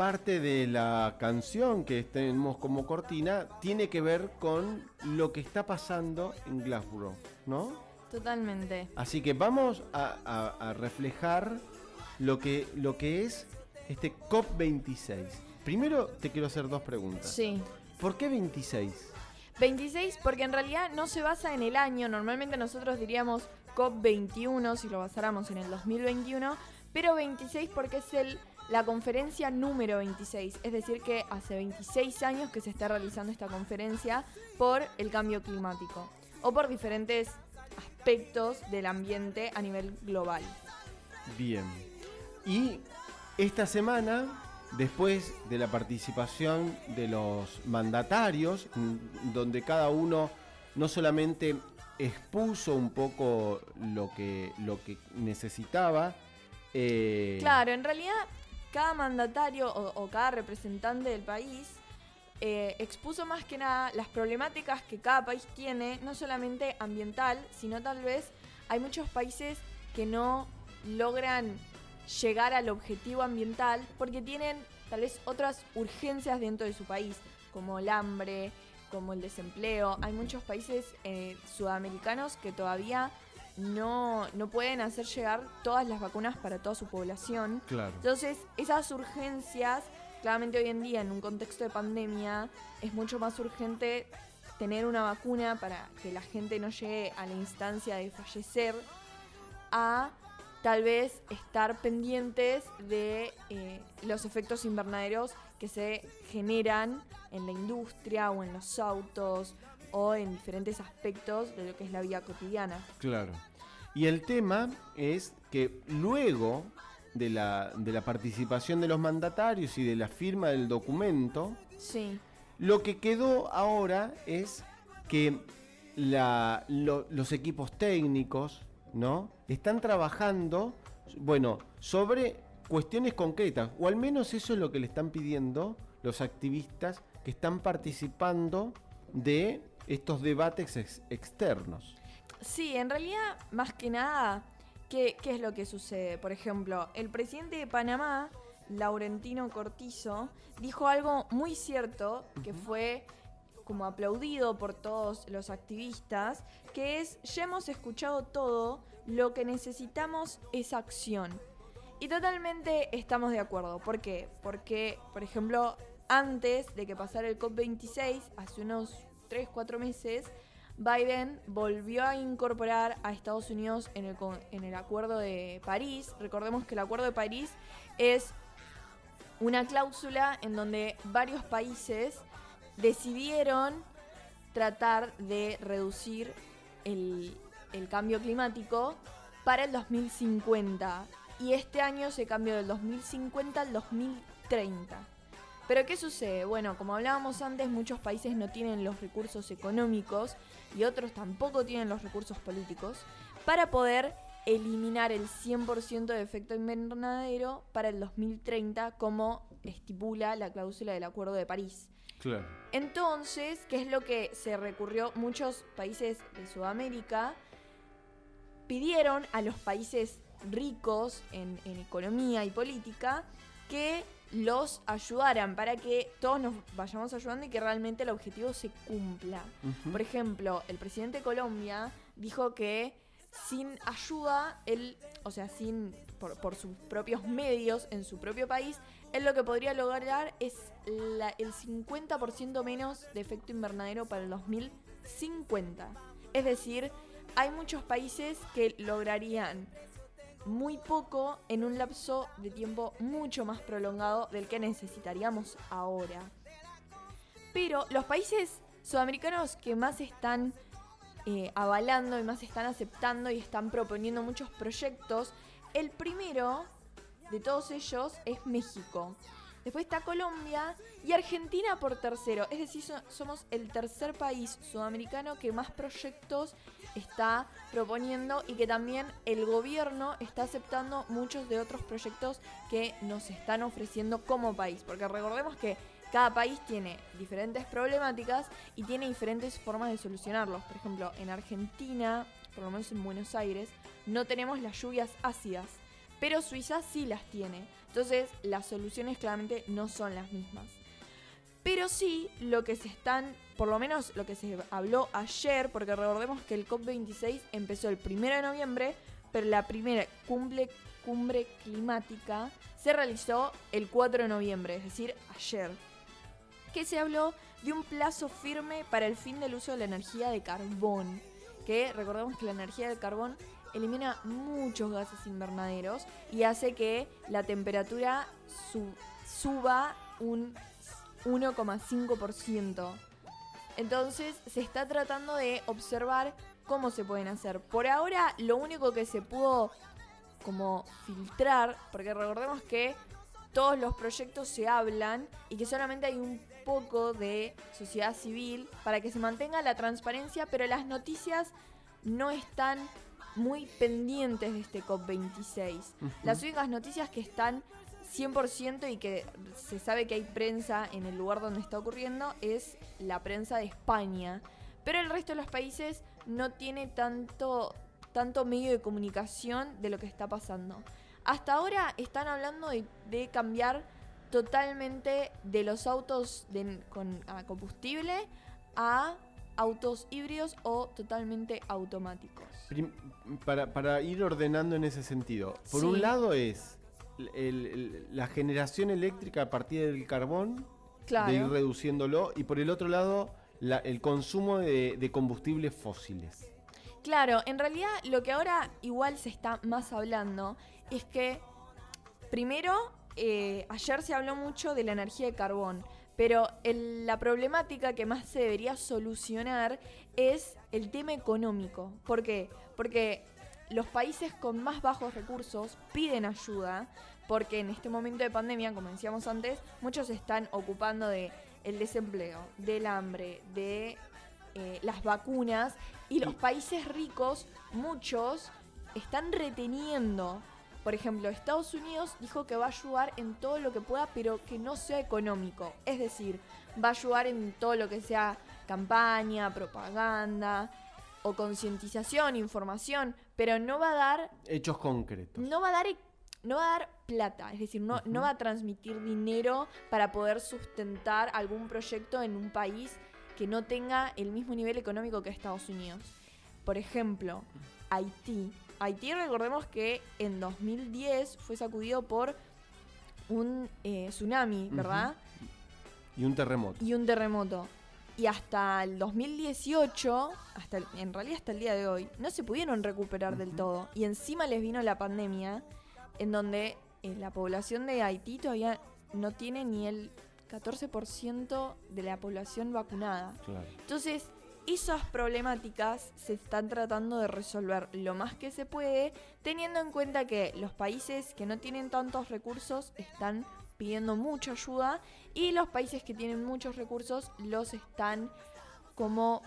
parte de la canción que tenemos como cortina tiene que ver con lo que está pasando en Glasgow, ¿no? Totalmente. Así que vamos a, a- a reflejar lo que, lo que es este COP26. Primero te quiero hacer dos preguntas. Sí. ¿Por qué 26? 26 porque en realidad no se basa en el año, normalmente nosotros diríamos COP21 si lo basáramos en el 2021, pero 26 porque es el, la conferencia número 26, es decir que hace 26 años que se está realizando esta conferencia por el cambio climático o por diferentes aspectos del ambiente a nivel global. Bien. Y esta semana, después de la participación de los mandatarios, mm, donde cada uno no solamente expuso un poco lo que, lo que necesitaba, eh, Claro, en realidad cada mandatario o, o cada representante del país eh, expuso más que nada las problemáticas que cada país tiene, no solamente ambiental, sino tal vez hay muchos países que no logran llegar al objetivo ambiental porque tienen tal vez otras urgencias dentro de su país, como el hambre, como el desempleo. Hay muchos países eh, sudamericanos que todavía no, no pueden hacer llegar todas las vacunas para toda su población. Claro. Entonces, esas urgencias, claramente hoy en día, en un contexto de pandemia, es mucho más urgente tener una vacuna para que la gente no llegue a la instancia de fallecer, a tal vez estar pendientes de eh, los efectos invernaderos que se generan en la industria o en los autos o en diferentes aspectos de lo que es la vida cotidiana. Claro. Y el tema es que luego de la, de la participación de los mandatarios y de la firma del documento, Sí. lo que quedó ahora es que la- lo- los equipos técnicos, ¿no? Están trabajando, bueno, sobre cuestiones concretas, o al menos eso es lo que le están pidiendo los activistas que están participando de estos debates ex- externos. Sí, en realidad, más que nada, ¿qué, qué es lo que sucede? Por ejemplo, el presidente de Panamá, Laurentino Cortizo, dijo algo muy cierto, que fue como aplaudido por todos los activistas, que es, ya hemos escuchado todo, lo que necesitamos es acción. Y totalmente estamos de acuerdo. ¿Por qué? Porque, por ejemplo, antes de que pasara el COP26, hace unos 3, 4 meses, Biden volvió a incorporar a Estados Unidos en el, en el Acuerdo de París. Recordemos que el Acuerdo de París es una cláusula en donde varios países decidieron tratar de reducir el cambio climático para el 2050. Y este año se cambió del 2050 al 2030. Pero ¿qué sucede? Bueno, como hablábamos antes, muchos países no tienen los recursos económicos y otros tampoco tienen los recursos políticos para poder eliminar el 100% de efecto invernadero para el 2030 como estipula la cláusula del Acuerdo de París. Claro. Entonces, ¿qué es lo que se recurrió? Muchos países de Sudamérica pidieron a los países ricos en, en economía y política que los ayudaran para que todos nos vayamos ayudando y que realmente el objetivo se cumpla. Por ejemplo, el presidente de Colombia dijo que sin ayuda, él, o sea, sin por, por sus propios medios en su propio país, él lo que podría lograr es la- el 50% menos de efecto invernadero para el 2050. Es decir, hay muchos países que lograrían muy poco en un lapso de tiempo mucho más prolongado del que necesitaríamos ahora. Pero los países sudamericanos que más están eh, avalando y más están aceptando y están proponiendo muchos proyectos, el primero de todos ellos es México. Después está Colombia y Argentina por tercero. Es decir, so- somos el tercer país sudamericano que más proyectos está proponiendo y que también el gobierno está aceptando muchos de otros proyectos que nos están ofreciendo como país. Porque recordemos que cada país tiene diferentes problemáticas y tiene diferentes formas de solucionarlos. Por ejemplo, en Argentina, por lo menos en Buenos Aires, no tenemos las lluvias ácidas, pero Suiza sí las tiene. Entonces, las soluciones claramente no son las mismas. Pero sí, lo que se están, por lo menos lo que se habló ayer, porque recordemos que el COP26 empezó el 1 de noviembre, pero la primera cumbre, cumbre climática se realizó el 4 de noviembre, es decir, ayer. Que se habló de un plazo firme para el fin del uso de la energía de carbón. Que recordemos que la energía de carbón elimina muchos gases invernaderos y hace que la temperatura suba un 1,5%. Entonces se está tratando de observar cómo se pueden hacer. Por ahora lo único que se pudo como filtrar, porque recordemos que todos los proyectos se hablan y que solamente hay un poco de sociedad civil para que se mantenga la transparencia, pero las noticias no están muy pendientes de este COP26. Las únicas noticias que están 100% y que se sabe que hay prensa en el lugar donde está ocurriendo es la prensa de España. Pero el resto de los países no tiene tanto, tanto medio de comunicación de lo que está pasando. Hasta ahora están hablando de, cambiar totalmente de los autos con combustible a autos híbridos o totalmente automáticos. para, ir ordenando en ese sentido, por un lado es la generación eléctrica a partir del carbón, de ir reduciéndolo, y por el otro lado el consumo de, combustibles fósiles. Claro, en realidad lo que ahora igual se está más hablando es que, primero, eh, ayer se habló mucho de la energía de carbón, pero la problemática que más se debería solucionar es el tema económico. ¿Por qué? Porque los países con más bajos recursos piden ayuda, porque en este momento de pandemia, como decíamos antes, muchos se están ocupando de el desempleo, del hambre, de eh, las vacunas, y los países ricos, muchos, están reteniendo por ejemplo, Estados Unidos dijo que va a ayudar en todo lo que pueda, pero que no sea económico. Es decir, va a ayudar en todo lo que sea campaña, propaganda o concientización, información, pero no va a dar... Hechos concretos. No va a dar no va a dar plata, es decir, no, no va a transmitir dinero para poder sustentar algún proyecto en un país que no tenga el mismo nivel económico que Estados Unidos. Por ejemplo, Haití Haití, recordemos que en 2010 fue sacudido por un eh, tsunami, ¿verdad? Y un terremoto. Y un terremoto. Y hasta el 2018, hasta en realidad hasta el día de hoy, no se pudieron recuperar del todo. Y encima les vino la pandemia, en donde eh, la población de Haití todavía no tiene ni el 14% de la población vacunada. Claro. Entonces, esas problemáticas se están tratando de resolver lo más que se puede, teniendo en cuenta que los países que no tienen tantos recursos están pidiendo mucha ayuda y los países que tienen muchos recursos los están como...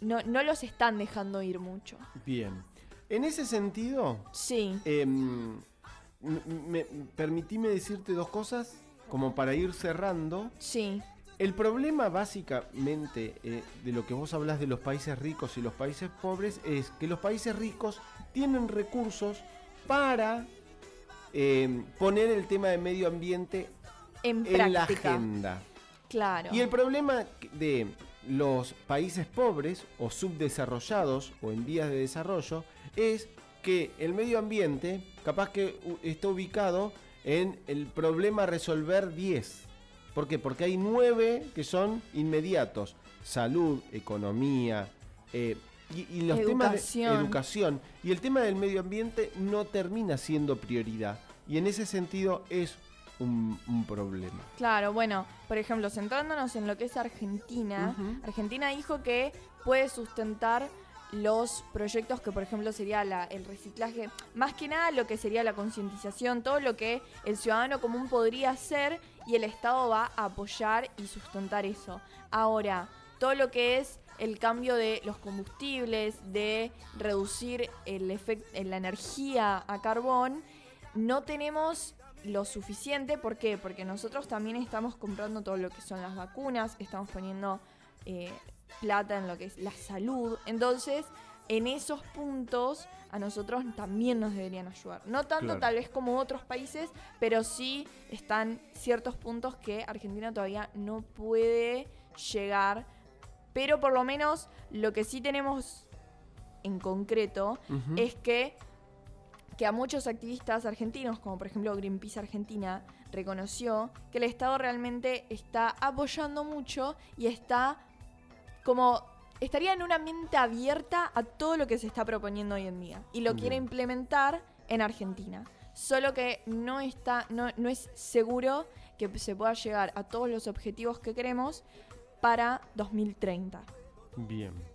No, los están dejando ir mucho. Bien. En ese sentido... Sí. Eh, me, permitíme decirte dos cosas como para ir cerrando. Sí. El problema básicamente eh, de lo que vos hablas de los países ricos y los países pobres es que los países ricos tienen recursos para eh, poner el tema de medio ambiente en, la agenda. Claro. Y el problema de los países pobres o subdesarrollados o en vías de desarrollo es que el medio ambiente capaz que está ubicado en el problema resolver 10 ¿Por qué? Porque hay nueve que son inmediatos. Salud, economía, eh, y, los temas de educación. Y el tema del medio ambiente no termina siendo prioridad. Y en ese sentido es un, problema. Claro, bueno, por ejemplo, centrándonos en lo que es Argentina, Argentina dijo que puede sustentar los proyectos que, por ejemplo, sería el reciclaje, más que nada lo que sería la concientización, todo lo que el ciudadano común podría hacer y el Estado va a apoyar y sustentar eso. Ahora, todo lo que es el cambio de los combustibles, de reducir el efecto, la energía a carbón, no tenemos lo suficiente. ¿Por qué? Porque nosotros también estamos comprando todo lo que son las vacunas, estamos poniendo eh, plata en lo que es la salud. Entonces, en esos puntos a nosotros también nos deberían ayudar. No tanto Claro. tal vez como otros países, pero sí están ciertos puntos que Argentina todavía no puede llegar. Pero por lo menos lo que sí tenemos en concreto es que, que a muchos activistas argentinos, como por ejemplo Greenpeace Argentina, reconoció que el Estado realmente está apoyando mucho y está como estaría en una mente abierta a todo lo que se está proponiendo hoy en día y lo quiere implementar en Argentina. Solo que no está, no, no es seguro que se pueda llegar a todos los objetivos que queremos para 2030. Bien.